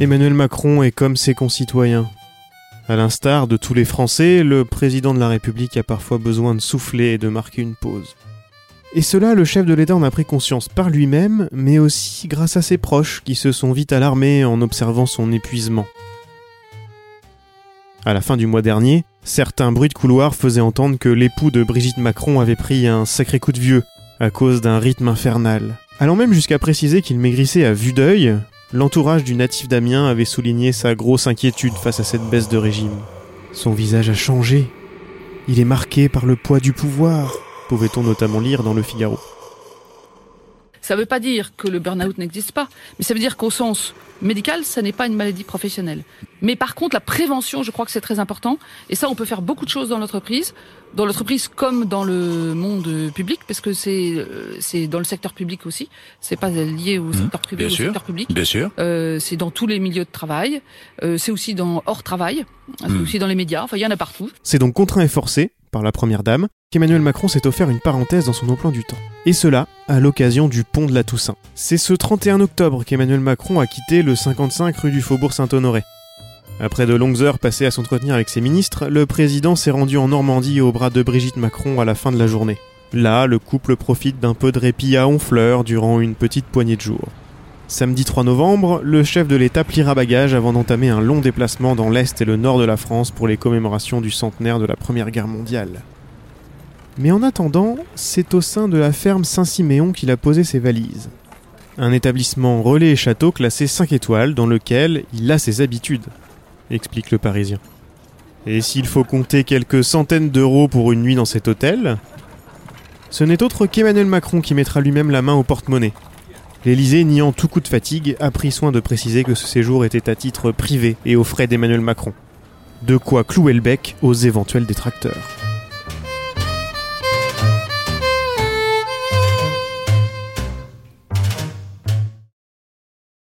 Emmanuel Macron est comme ses concitoyens. À l'instar de tous les Français, le président de la République a parfois besoin de souffler et de marquer une pause. Et cela, le chef de l'État en a pris conscience par lui-même, mais aussi grâce à ses proches qui se sont vite alarmés en observant son épuisement. À la fin du mois dernier, certains bruits de couloir faisaient entendre que l'époux de Brigitte Macron avait pris un sacré coup de vieux à cause d'un rythme infernal. Allant même jusqu'à préciser qu'il maigrissait à vue d'œil, l'entourage du natif d'Amiens avait souligné sa grosse inquiétude face à cette baisse de régime. Son visage a changé. Il est marqué par le poids du pouvoir, pouvait-on notamment lire dans le Figaro. Ça ne veut pas dire que le burn-out n'existe pas, mais ça veut dire qu'au sens médical, ça n'est pas une maladie professionnelle. Mais par contre, la prévention, je crois que c'est très important. Et ça, on peut faire beaucoup de choses dans l'entreprise, dans l'entreprise comme dans le monde public, parce que c'est euh, c'est dans le secteur public aussi. C'est pas lié au mmh. secteur privé, bien au secteur public. Bien sûr. Euh, c'est dans tous les milieux de travail. Euh, c'est aussi dans hors travail. C'est mmh. aussi dans les médias. Enfin, il y en a partout. C'est donc contraint et forcé par la première dame, qu'Emmanuel Macron s'est offert une parenthèse dans son emploi du temps. Et cela à l'occasion du pont de la Toussaint. C'est ce 31 octobre qu'Emmanuel Macron a quitté le 55 rue du Faubourg Saint-Honoré. Après de longues heures passées à s'entretenir avec ses ministres, le président s'est rendu en Normandie au bras de Brigitte Macron à la fin de la journée. Là, le couple profite d'un peu de répit à Honfleur durant une petite poignée de jours. Samedi 3 novembre, le chef de l'État pliera bagage avant d'entamer un long déplacement dans l'Est et le Nord de la France pour les commémorations du centenaire de la Première Guerre mondiale. Mais en attendant, c'est au sein de la ferme Saint-Siméon qu'il a posé ses valises. Un établissement relais et château classé 5 étoiles dans lequel il a ses habitudes, explique le Parisien. Et s'il faut compter quelques centaines d'euros pour une nuit dans cet hôtel, ce n'est autre qu'Emmanuel Macron qui mettra lui-même la main au porte-monnaie L'Élysée, niant tout coup de fatigue, a pris soin de préciser que ce séjour était à titre privé et aux frais d'Emmanuel Macron. De quoi clouer le bec aux éventuels détracteurs.